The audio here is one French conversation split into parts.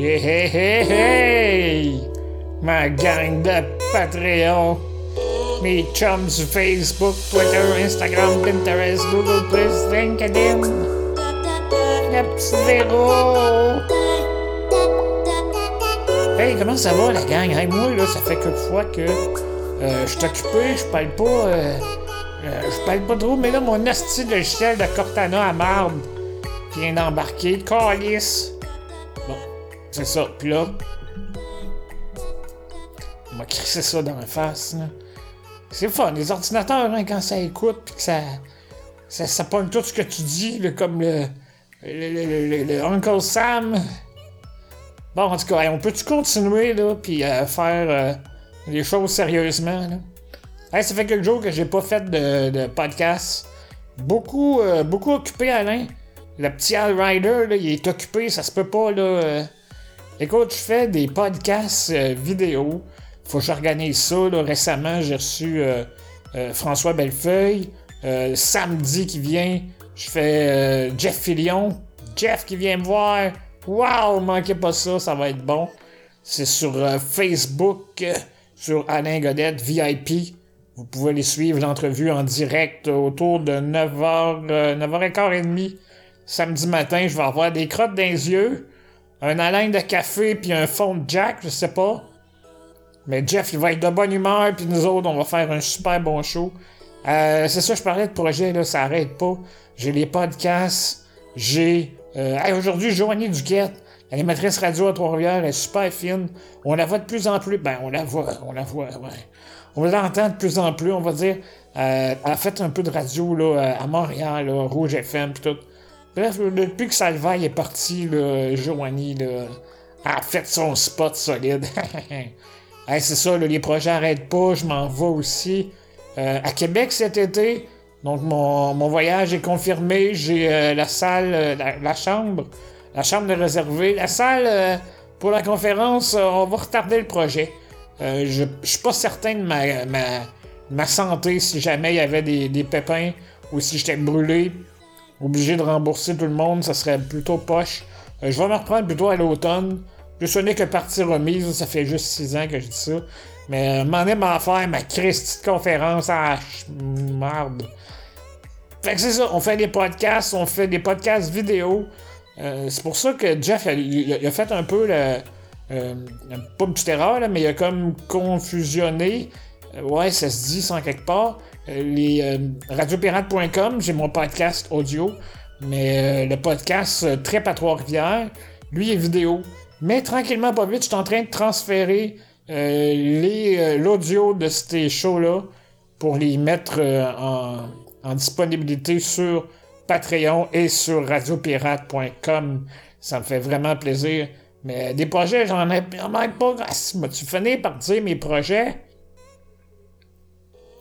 Hey, hey, hey, hey! Ma gang de Patreon. Mes chums sur Facebook, Twitter, Instagram, Pinterest, Google+, LinkedIn. Le petit zéro. Hey, comment ça va la gang? Hey, moi, là, ça fait quelques fois que euh, je suis occupé, je parle pas... Euh, euh, je parle pas trop, mais là, mon asti logiciel de Cortana à marde vient d'embarquer. Calice! Bon, c'est ça. Puis là, on m'a crissé ça dans la face, là. C'est fun, les ordinateurs, hein, quand ça écoute, puis que ça, ça, ça tout ce que tu dis, là, comme le, le, le, le- le Uncle Sam. Bon, en tout cas, on peut-tu continuer, là, puis euh, faire euh, les choses sérieusement, là? Ça fait quelques jours que j'ai pas fait de, de podcast. Beaucoup, euh, beaucoup occupé, Alain. Le petit Al Rider, là, il est occupé, ça se peut pas, là. Écoute, je fais des podcasts euh, vidéo. Faut que j'organise ça. Récemment, j'ai reçu euh, euh, François Bellefeuille. Euh, samedi qui vient, je fais Jeff Fillion. Jeff qui vient me voir. Waouh, manquez pas ça, ça va être bon. C'est sur Facebook, sur Alain Godette, VIP. Vous pouvez les suivre, l'entrevue en direct autour de 9h, euh, 9h15 samedi matin. Je vais avoir des crottes dans les yeux, un haleine de café puis un fond de Jack, je sais pas. Mais Jeff, il va être de bonne humeur, puis nous autres, on va faire un super bon show. Euh, c'est ça, je parlais de projet, là, ça arrête pas. J'ai les podcasts, j'ai... Euh, aujourd'hui, Joanie Duquette, l'animatrice radio à Trois-Rivières, elle est super fine. On la voit de plus en plus. Ben, on la voit, on la voit, ouais. On l'entend de plus en plus, on va dire. Euh, elle a fait un peu de radio, là, à Montréal, là, Rouge FM, pis tout. Bref, depuis que Salvaille est parti, là, Joanie, là, a fait son spot solide. C'est ça, là, les projets arrêtent pas, je m'en vais aussi euh, à Québec cet été. Donc mon, voyage est confirmé, j'ai euh, la salle, euh, la, chambre, la chambre de réservée. La salle pour la conférence, on va retarder le projet. Je, je suis pas certain de ma, santé si jamais il y avait des pépins ou si j'étais brûlé, obligé de rembourser tout le monde, ça serait plutôt poche. Euh, je vais me reprendre plutôt à l'automne. Je sonner que partie remise, ça fait juste six ans que je dis ça. Mais euh, m'en aime à faire ma Christie de conférence à merde. Fait que c'est ça, on fait des podcasts, on fait des podcasts vidéo. Euh, c'est pour ça que Jeff, il, il a fait un peu le. euh, pas une petite erreur, là, mais il a comme confusionné. Euh, ouais, ça se dit sans quelque part. euh, les euh, radiopirate.com, j'ai mon podcast audio. Mais le podcast Trip à Trois-Rivières, lui est vidéo. Mais tranquillement, pas vite, je suis en train de transférer l'audio de ces shows-là pour les mettre en, disponibilité sur Patreon et sur radiopirate.com. Ça me fait vraiment plaisir. Mais des projets, j'en ai, ai pas. Ah, si, M'as-tu fini par dire mes projets?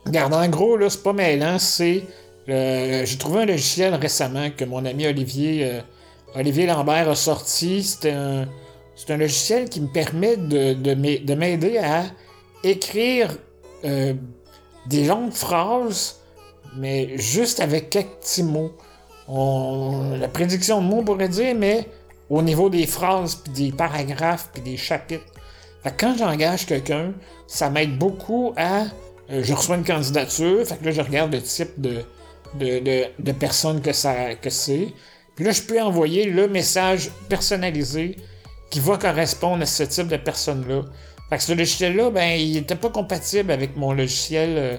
Regarde, en gros, là, c'est pas mêlant, c'est. euh, J'ai trouvé un logiciel récemment que mon ami Olivier, euh, Olivier Lambert a sorti. C'est un, un logiciel qui me permet de, de m'ai- de m'aider à écrire euh, des longues phrases, mais juste avec quelques petits mots. La prédiction de mots, pourrait dire, mais au niveau des phrases, puis des paragraphes, puis des chapitres. Quand j'engage quelqu'un, ça m'aide beaucoup à. Euh, je reçois une candidature, fait que là, je regarde le type de, de, de, personne que, que c'est. Puis là, je peux envoyer le message personnalisé qui va correspondre à ce type de personne-là. Fait que ce logiciel-là, ben, il était pas compatible avec mon logiciel euh,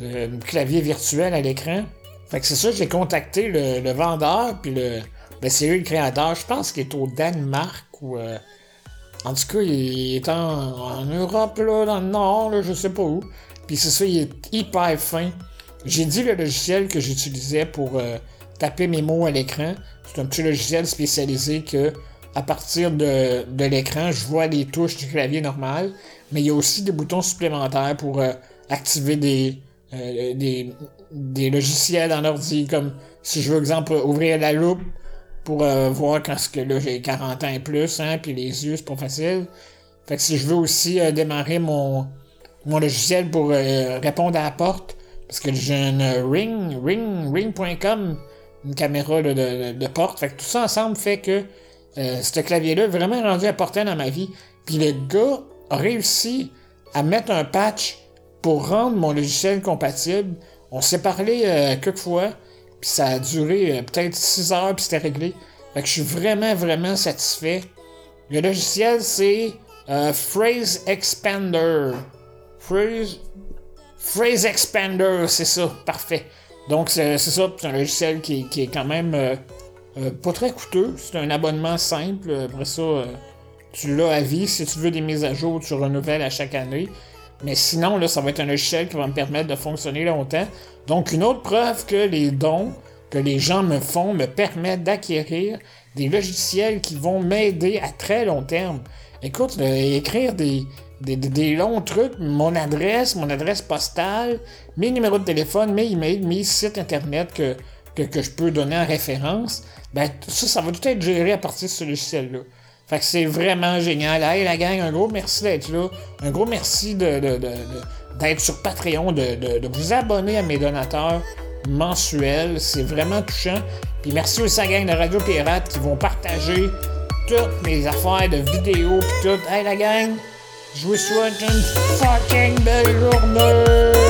euh, clavier virtuel à l'écran. Fait que c'est ça, j'ai contacté le, le vendeur, puis le. Ben, c'est eux le créateur. Je pense qu'il est au Danemark ou. euh, en tout cas, il est en, en Europe, là, dans le Nord, là, je sais pas où. Puis c'est ça, il est hyper fin. J'ai dit le logiciel que j'utilisais pour euh, taper mes mots à l'écran. C'est un petit logiciel spécialisé que, à partir de, de l'écran, je vois les touches du clavier normal. Mais il y a aussi des boutons supplémentaires pour euh, activer des, euh, des, des logiciels en ordi, comme si je veux, exemple, ouvrir la loupe pour voir quand ce que là j'ai 40 ans et plus, hein, puis les yeux, c'est pas facile. Fait que si je veux aussi démarrer mon, mon logiciel pour euh, répondre à la porte, parce que j'ai une Ring, Ring, Ring.com, une caméra de, de, porte. Fait que tout ça ensemble fait que euh, ce clavier-là est vraiment rendu important dans ma vie. Puis le gars a réussi à mettre un patch pour rendre mon logiciel compatible. On s'est parlé euh, quelques fois, puis ça a duré euh, peut-être 6 heures, puis c'était réglé. Fait que je suis vraiment, vraiment satisfait. Le logiciel, c'est euh, Phrase Expander. Phrase... Expander, c'est ça, parfait. Donc, c'est ça, c'est un logiciel qui, est quand même pas très coûteux. C'est un abonnement simple. Après ça, tu l'as à vie. Si tu veux des mises à jour, tu renouvelles à chaque année. Mais sinon, là, ça va être un logiciel qui va me permettre de fonctionner longtemps. Donc, une autre preuve que les dons que les gens me font me permettent d'acquérir des logiciels qui vont m'aider à très long terme. Écoute, écrire des, des, longs trucs, mon adresse, mon adresse postale, mes numéros de téléphone, mes emails, mes sites internet que, je peux donner en référence, ben, ça, ça va tout être géré à partir de ce logiciel-là. Fait que c'est vraiment génial. Hey la gang, un gros merci d'être là. Un gros merci d'être sur Patreon, de, vous abonner à mes donateurs mensuels. C'est vraiment touchant. Puis merci aussi à la gang de Radio Pirate qui vont partager toutes mes affaires de vidéos pis tout. Hey la gang, je vous souhaite une fucking belle journée!